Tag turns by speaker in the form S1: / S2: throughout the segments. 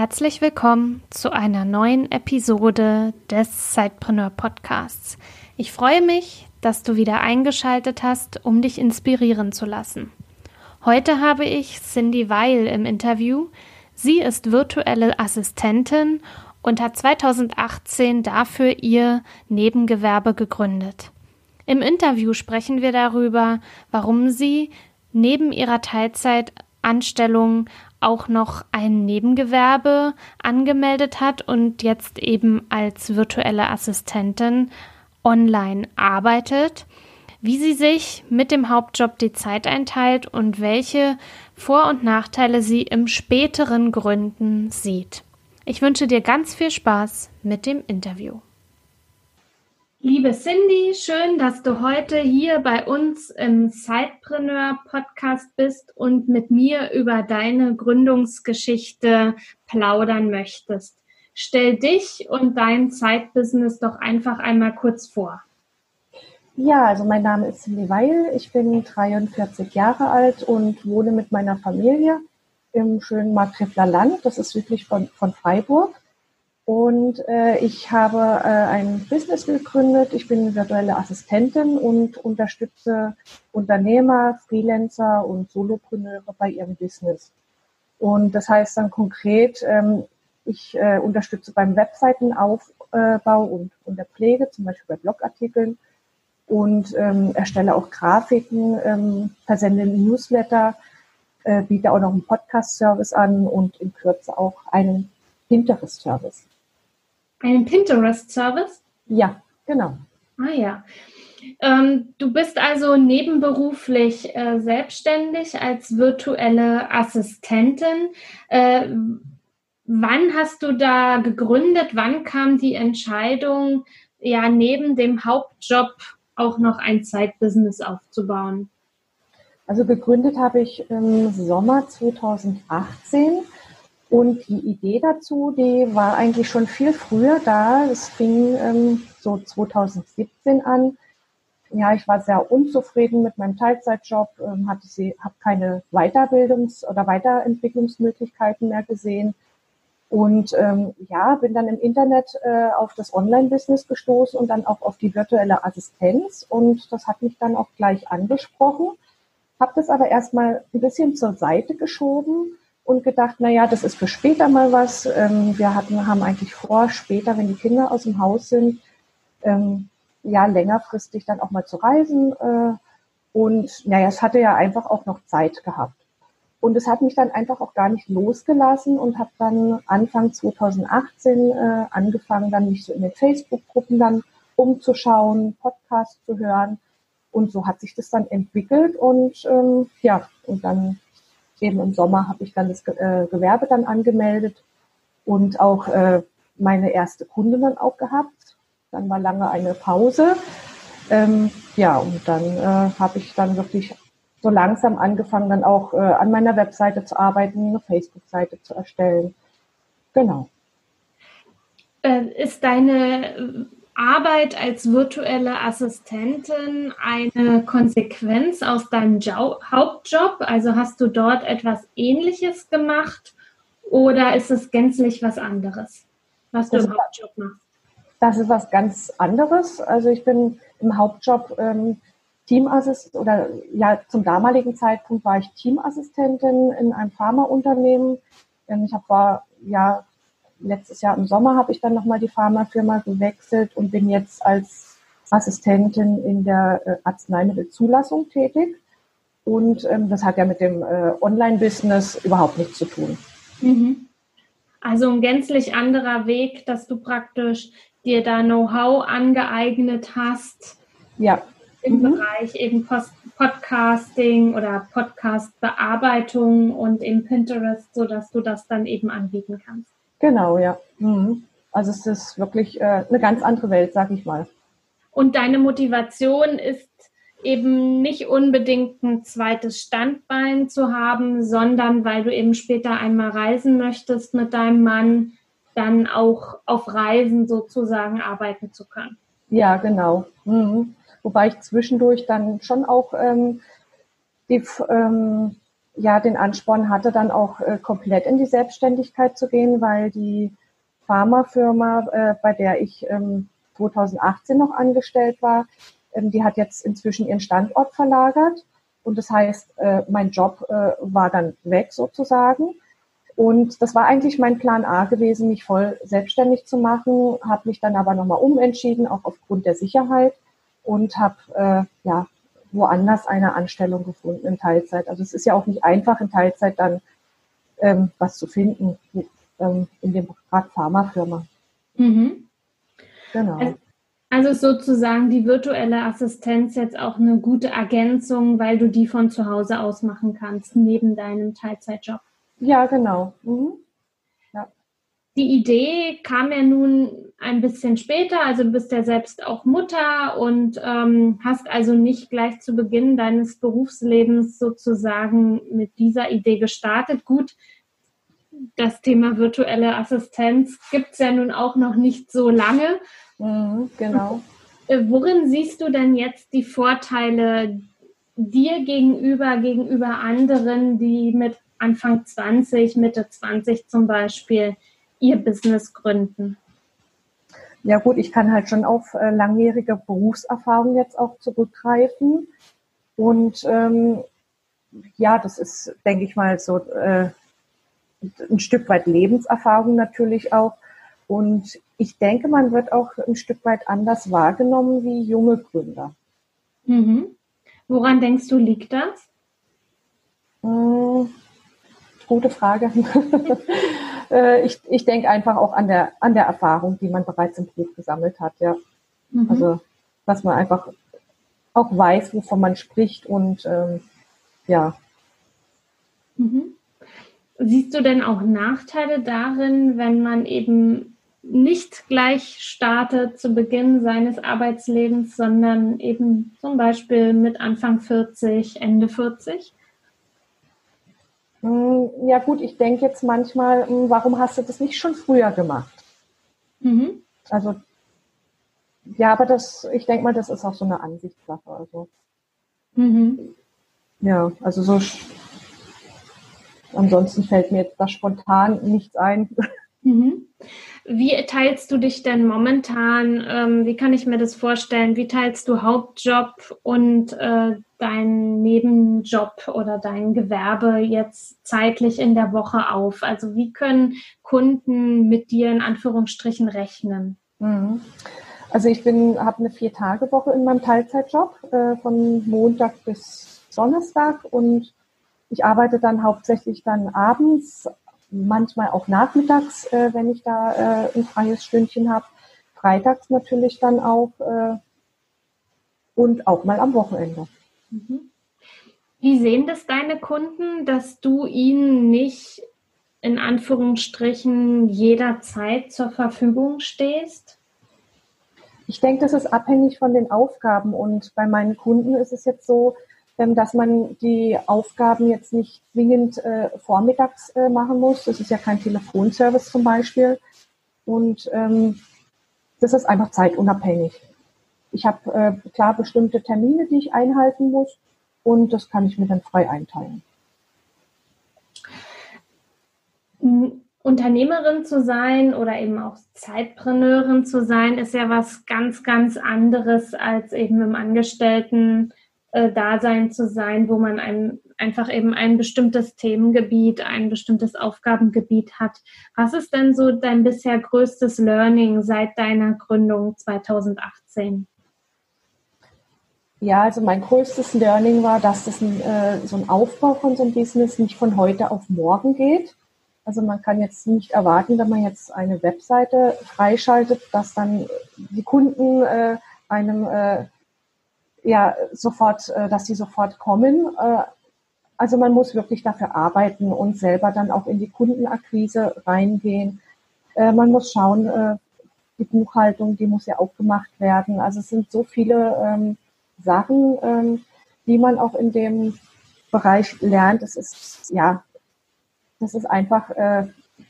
S1: Herzlich willkommen zu einer neuen Episode des Sidepreneur Podcasts. Ich freue mich, dass du wieder eingeschaltet hast, um dich inspirieren zu lassen. Heute habe ich Cindy Weil im Interview. Sie ist virtuelle Assistentin und hat 2018 dafür ihr Nebengewerbe gegründet. Im Interview sprechen wir darüber, warum sie neben ihrer Teilzeitanstellung auch noch ein Nebengewerbe angemeldet hat und jetzt eben als virtuelle Assistentin online arbeitet, wie sie sich mit dem Hauptjob die Zeit einteilt und welche Vor- und Nachteile sie im späteren Gründen sieht. Ich wünsche dir ganz viel Spaß mit dem Interview. Liebe Cindy, schön, dass du heute hier bei uns im Sidepreneur Podcast bist und mit mir über deine Gründungsgeschichte plaudern möchtest. Stell dich und dein Zeitbusiness doch einfach einmal kurz vor.
S2: Ja, also mein Name ist Cindy Weil. Ich bin 43 Jahre alt und wohne mit meiner Familie im schönen Markgräfler Land. Das ist südlich von, von Freiburg. Und äh, ich habe äh, ein Business gegründet. Ich bin virtuelle Assistentin und unterstütze Unternehmer, Freelancer und Solopreneure bei ihrem Business. Und das heißt dann konkret, ähm, ich äh, unterstütze beim Webseitenaufbau und, und der Pflege, zum Beispiel bei Blogartikeln und ähm, erstelle auch Grafiken, ähm, versende Newsletter, äh, biete auch noch einen Podcast-Service an und in Kürze auch einen Pinterest-Service.
S1: Einen Pinterest-Service?
S2: Ja, genau.
S1: Ah ja. Ähm, du bist also nebenberuflich äh, selbstständig als virtuelle Assistentin. Äh, wann hast du da gegründet? Wann kam die Entscheidung, ja, neben dem Hauptjob auch noch ein Zeitbusiness aufzubauen?
S2: Also gegründet habe ich im Sommer 2018 und die Idee dazu, die war eigentlich schon viel früher da. Es fing ähm, so 2017 an. Ja, ich war sehr unzufrieden mit meinem Teilzeitjob, ähm, hatte sie, habe keine Weiterbildungs- oder Weiterentwicklungsmöglichkeiten mehr gesehen. Und ähm, ja, bin dann im Internet äh, auf das Online-Business gestoßen und dann auch auf die virtuelle Assistenz. Und das hat mich dann auch gleich angesprochen. Habe das aber erstmal ein bisschen zur Seite geschoben und gedacht, na ja, das ist für später mal was. Ähm, wir hatten, haben eigentlich vor, später, wenn die Kinder aus dem Haus sind, ähm, ja, längerfristig dann auch mal zu reisen. Äh, und naja, es hatte ja einfach auch noch Zeit gehabt. Und es hat mich dann einfach auch gar nicht losgelassen und habe dann Anfang 2018 äh, angefangen, dann mich so in den Facebook-Gruppen dann umzuschauen, Podcasts zu hören. Und so hat sich das dann entwickelt und ähm, ja, und dann eben im Sommer habe ich dann das äh, Gewerbe dann angemeldet und auch äh, meine erste Kunde dann auch gehabt. Dann war lange eine Pause. Ähm, ja, und dann äh, habe ich dann wirklich so langsam angefangen, dann auch an meiner Webseite zu arbeiten, eine Facebook-Seite zu erstellen. Genau.
S1: Äh, ist deine Arbeit als virtuelle Assistentin eine Konsequenz aus deinem jo Hauptjob? Also hast du dort etwas Ähnliches gemacht oder ist es gänzlich was anderes, was das du im Hauptjob machst?
S2: Das ist was ganz anderes. Also ich bin im Hauptjob ähm, Teamassist oder ja zum damaligen Zeitpunkt war ich Teamassistentin in einem Pharmaunternehmen. Ähm, ich habe ja letztes Jahr im Sommer habe ich dann nochmal die Pharmafirma gewechselt und bin jetzt als Assistentin in der äh, Arzneimittelzulassung tätig. Und ähm, das hat ja mit dem äh, Online-Business überhaupt nichts zu tun.
S1: Mhm. Also ein gänzlich anderer Weg, dass du praktisch dir da Know-how angeeignet hast.
S2: Ja.
S1: Im mhm. Bereich eben Post Podcasting oder Podcast-Bearbeitung und im Pinterest, sodass du das dann eben anbieten kannst.
S2: Genau, ja. Mhm. Also es ist wirklich äh, eine ganz andere Welt, sag ich mal.
S1: Und deine Motivation ist eben nicht unbedingt ein zweites Standbein zu haben, sondern weil du eben später einmal reisen möchtest mit deinem Mann, dann auch auf Reisen sozusagen arbeiten zu können.
S2: Ja, genau. Mhm. Wobei ich zwischendurch dann schon auch ähm, die, ähm, ja, den Ansporn hatte, dann auch äh, komplett in die Selbstständigkeit zu gehen, weil die Pharmafirma, äh, bei der ich ähm, 2018 noch angestellt war, ähm, die hat jetzt inzwischen ihren Standort verlagert. Und das heißt, äh, mein Job äh, war dann weg sozusagen. Und das war eigentlich mein Plan A gewesen, mich voll selbstständig zu machen, habe mich dann aber nochmal umentschieden, auch aufgrund der Sicherheit und habe äh, ja woanders eine Anstellung gefunden in Teilzeit. Also es ist ja auch nicht einfach in Teilzeit dann ähm, was zu finden ähm, in dem gerade Pharmafirma. Mhm.
S1: Genau. Also sozusagen die virtuelle Assistenz jetzt auch eine gute Ergänzung, weil du die von zu Hause aus machen kannst, neben deinem Teilzeitjob.
S2: Ja, genau. Mhm.
S1: Ja. Die Idee kam ja nun ein bisschen später, also du bist ja selbst auch Mutter und ähm, hast also nicht gleich zu Beginn deines Berufslebens sozusagen mit dieser Idee gestartet. Gut, das Thema virtuelle Assistenz gibt es ja nun auch noch nicht so lange.
S2: Mhm, genau.
S1: Äh, worin siehst du denn jetzt die Vorteile dir gegenüber, gegenüber anderen, die mit Anfang 20, Mitte 20 zum Beispiel ihr Business gründen?
S2: Ja gut, ich kann halt schon auf äh, langjährige Berufserfahrung jetzt auch zurückgreifen. Und ähm, ja, das ist, denke ich mal, so äh, ein Stück weit Lebenserfahrung natürlich auch. Und ich denke, man wird auch ein Stück weit anders wahrgenommen wie junge Gründer.
S1: Mhm. Woran denkst du, liegt das?
S2: Hm, gute Frage. Äh, ich, ich denke einfach auch an der, an der Erfahrung, die man bereits im Beruf gesammelt hat, ja. Mhm. Also, dass man einfach auch weiß, wovon man spricht und ähm, ja.
S1: Mhm. Siehst du denn auch Nachteile darin, wenn man eben nicht gleich startet zu Beginn seines Arbeitslebens, sondern eben zum Beispiel mit Anfang 40, Ende 40?
S2: Hm, ja gut, ich denke jetzt manchmal, hm, warum hast du das nicht schon früher gemacht? Mhm. Also ja, aber das, ich denke mal, das ist auch so eine Ansichtssache. Also mhm. ja, also so Ansonsten fällt mir jetzt da spontan nichts ein.
S1: Mhm. Wie teilst du dich denn momentan? Ähm, wie kann ich mir das vorstellen? Wie teilst du Hauptjob und äh, deinen Nebenjob oder dein Gewerbe jetzt zeitlich in der Woche auf? Also wie können Kunden mit dir in Anführungsstrichen rechnen?
S2: Mhm. Also ich bin, habe eine Vier-Tage-Woche in meinem Teilzeitjob äh, von Montag bis Donnerstag und ich arbeite dann hauptsächlich dann abends, manchmal auch nachmittags, äh, wenn ich da äh, ein freies Stündchen habe. Freitags natürlich dann auch äh, und auch mal am Wochenende. Mhm.
S1: Wie sehen das deine Kunden, dass du ihnen nicht in Anführungsstrichen jederzeit zur Verfügung stehst?
S2: Ich denke, das ist abhängig von den Aufgaben und bei meinen Kunden ist es jetzt so, dass man die Aufgaben jetzt nicht zwingend äh, vormittags äh, machen muss. Das ist ja kein Telefonservice zum Beispiel. Und ähm, das ist einfach zeitunabhängig. Ich habe äh, klar bestimmte Termine, die ich einhalten muss und das kann ich mir dann frei einteilen.
S1: Unternehmerin zu sein oder eben auch Zeitpreneurin zu sein, ist ja was ganz, ganz anderes als eben im Angestellten äh, Dasein zu sein, wo man ein, einfach eben ein bestimmtes Themengebiet, ein bestimmtes Aufgabengebiet hat. Was ist denn so dein bisher größtes Learning seit deiner Gründung 2018?
S2: Ja, also mein größtes Learning war, dass das ein, äh, so ein Aufbau von so einem Business nicht von heute auf morgen geht. Also man kann jetzt nicht erwarten, wenn man jetzt eine Webseite freischaltet, dass dann die Kunden äh, einem äh, ja sofort, äh, dass sie sofort kommen. Äh, also man muss wirklich dafür arbeiten und selber dann auch in die Kundenakquise reingehen. Äh, man muss schauen, die Buchhaltung, die muss ja auch gemacht werden. Also es sind so viele ähm, Sachen, ähm, die man auch in dem Bereich lernt. Es ist ja, das ist einfach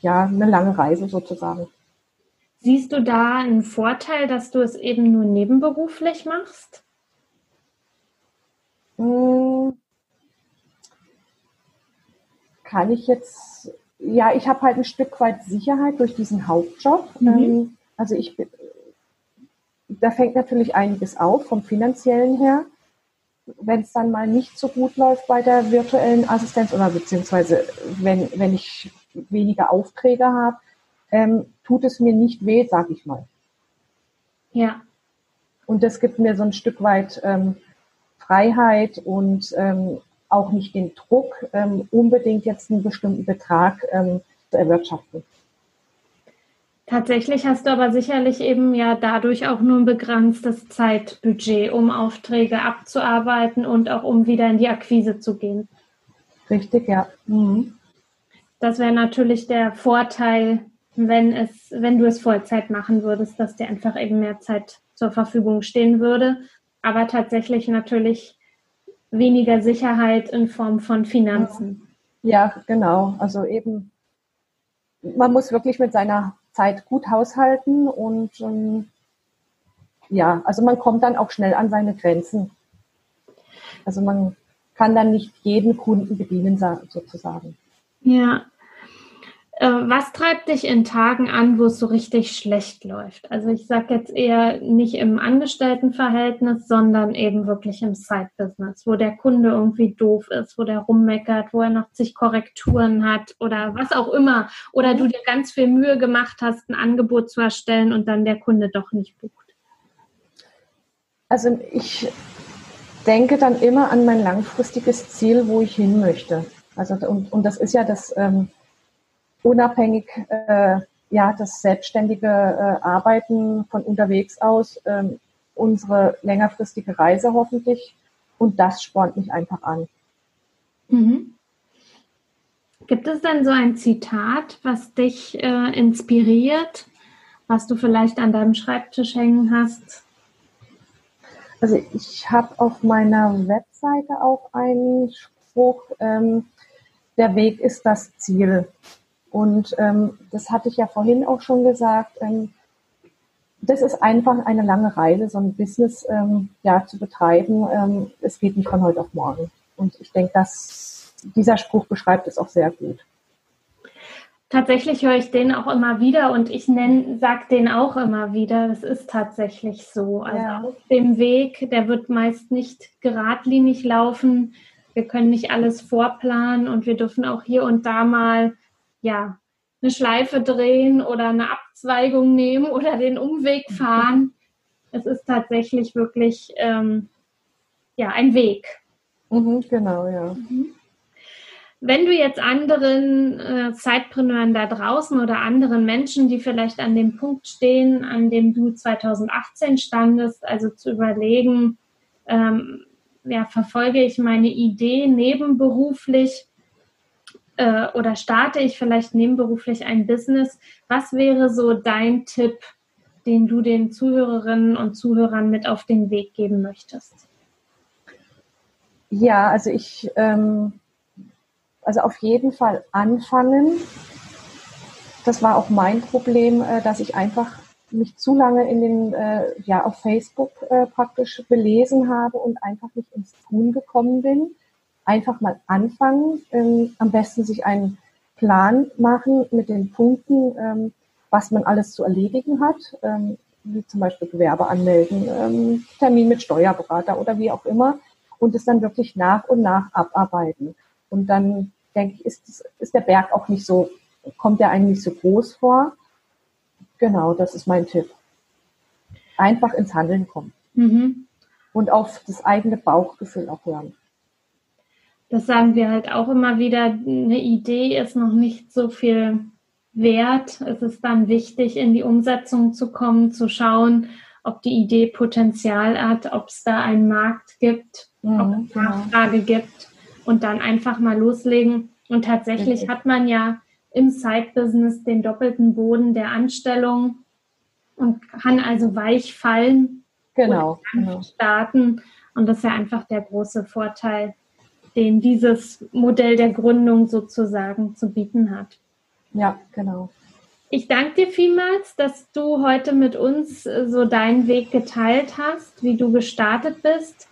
S2: ja eine lange Reise sozusagen.
S1: Siehst du da einen Vorteil, dass du es eben nur nebenberuflich machst?
S2: Hm, kann ich jetzt, ja, ich habe halt ein Stück weit Sicherheit durch diesen Hauptjob. Mhm. Ähm, also ich, da fängt natürlich einiges auf vom finanziellen her. Wenn es dann mal nicht so gut läuft bei der virtuellen Assistenz oder beziehungsweise wenn, wenn ich weniger Aufträge habe, ähm, tut es mir nicht weh, sag ich mal.
S1: Ja.
S2: Und das gibt mir so ein Stück weit ähm, Freiheit und ähm, auch nicht den Druck, ähm, unbedingt jetzt einen bestimmten Betrag ähm, zu erwirtschaften.
S1: Tatsächlich hast du aber sicherlich eben ja dadurch auch nur ein begrenztes Zeitbudget, um Aufträge abzuarbeiten und auch um wieder in die Akquise zu gehen.
S2: Richtig, ja. Mhm.
S1: Das wäre natürlich der Vorteil, wenn es, wenn du es Vollzeit machen würdest, dass dir einfach eben mehr Zeit zur Verfügung stehen würde. Aber tatsächlich natürlich weniger Sicherheit in Form von Finanzen.
S2: Ja, genau. Also eben, man muss wirklich mit seiner Zeit gut haushalten und ähm, ja, also man kommt dann auch schnell an seine Grenzen. Also man kann dann nicht jeden Kunden bedienen, sozusagen.
S1: Ja, was treibt dich in Tagen an, wo es so richtig schlecht läuft? Also ich sage jetzt eher nicht im Angestelltenverhältnis, sondern eben wirklich im Side-Business, wo der Kunde irgendwie doof ist, wo der rummeckert, wo er noch zig Korrekturen hat oder was auch immer. Oder du dir ganz viel Mühe gemacht hast, ein Angebot zu erstellen und dann der Kunde doch nicht bucht.
S2: Also ich denke dann immer an mein langfristiges Ziel, wo ich hin möchte. Also und, und das ist ja das ähm, unabhängig äh, ja das selbstständige äh, Arbeiten von unterwegs aus, ähm, unsere längerfristige Reise hoffentlich. Und das spornt mich einfach an.
S1: Mhm. Gibt es denn so ein Zitat, was dich äh, inspiriert, was du vielleicht an deinem Schreibtisch hängen hast?
S2: Also ich habe auf meiner Webseite auch einen Spruch, ähm, der Weg ist das Ziel. Und ähm, das hatte ich ja vorhin auch schon gesagt. Ähm, das ist einfach eine lange Reise, so ein Business ähm, ja, zu betreiben. Ähm, es geht nicht von heute auf morgen. Und ich denke, dass dieser Spruch beschreibt es auch sehr gut.
S1: Tatsächlich höre ich den auch immer wieder und ich sage den auch immer wieder. Das ist tatsächlich so. Also ja. auf dem Weg, der wird meist nicht geradlinig laufen. Wir können nicht alles vorplanen und wir dürfen auch hier und da mal ja, eine Schleife drehen oder eine Abzweigung nehmen oder den Umweg fahren. Es ist tatsächlich wirklich ähm, ja, ein Weg.
S2: Mhm, genau, ja. Mhm.
S1: Wenn du jetzt anderen äh, Zeitpreneuren da draußen oder anderen Menschen, die vielleicht an dem Punkt stehen, an dem du 2018 standest, also zu überlegen, ähm, ja, verfolge ich meine Idee nebenberuflich äh, oder starte ich vielleicht nebenberuflich ein Business? Was wäre so dein Tipp, den du den Zuhörerinnen und Zuhörern mit auf den Weg geben möchtest?
S2: Ja, also ich, ähm, also auf jeden Fall anfangen. Das war auch mein Problem, äh, dass ich einfach mich zu lange in den, äh, ja, auf Facebook äh, praktisch belesen habe und einfach nicht ins Tun gekommen bin einfach mal anfangen, ähm, am besten sich einen Plan machen mit den Punkten, ähm, was man alles zu erledigen hat, ähm, wie zum Beispiel Gewerbe anmelden, ähm, Termin mit Steuerberater oder wie auch immer und es dann wirklich nach und nach abarbeiten. Und dann denke ich, ist, ist der Berg auch nicht so, kommt der eigentlich so groß vor. Genau, das ist mein Tipp. Einfach ins Handeln kommen. Mhm. Und auf das eigene Bauchgefühl auch hören
S1: das sagen wir halt auch immer wieder, eine Idee ist noch nicht so viel wert. Es ist dann wichtig, in die Umsetzung zu kommen, zu schauen, ob die Idee Potenzial hat, ob es da einen Markt gibt, mhm, ob es genau. Nachfrage gibt und dann einfach mal loslegen. Und tatsächlich hat man ja im Side-Business den doppelten Boden der Anstellung und kann also weich fallen
S2: genau, genau.
S1: starten. Und das ist ja einfach der große Vorteil, den dieses Modell der Gründung sozusagen zu bieten hat.
S2: Ja, genau.
S1: Ich danke dir vielmals, dass du heute mit uns äh, so deinen Weg geteilt hast, wie du gestartet bist.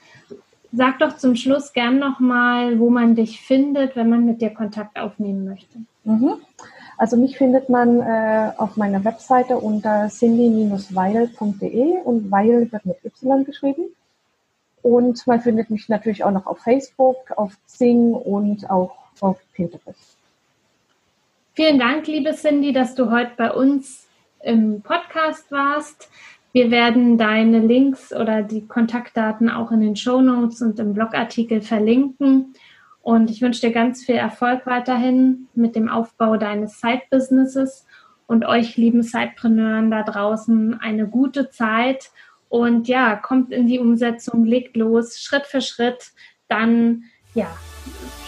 S1: Sag doch zum Schluss gern nochmal, wo man dich findet, wenn man mit dir Kontakt aufnehmen möchte.
S2: Mhm. Also mich findet man äh, auf meiner Webseite unter cindy-weil.de und Weil wird mit Y geschrieben. Und man findet mich natürlich auch noch auf Facebook, auf Zing und auch auf Pinterest.
S1: Vielen Dank, liebe Cindy, dass du heute bei uns im Podcast warst. Wir werden deine Links oder die Kontaktdaten auch in den Show Notes und im Blogartikel verlinken. Und ich wünsche dir ganz viel Erfolg weiterhin mit dem Aufbau deines Side-Businesses und euch lieben Sidepreneuren da draußen eine gute Zeit. Und ja, kommt in die Umsetzung, legt los, Schritt für Schritt. Dann, ja,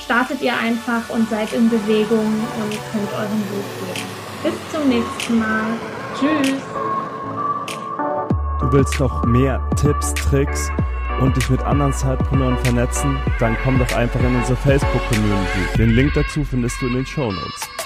S1: startet ihr einfach und seid in Bewegung und könnt euren Weg gehen. Bis zum nächsten Mal. Tschüss.
S3: Du willst noch mehr Tipps, Tricks und dich mit anderen Zeitpreneuren vernetzen? Dann komm doch einfach in unsere Facebook-Community. Den Link dazu findest du in den Show Notes.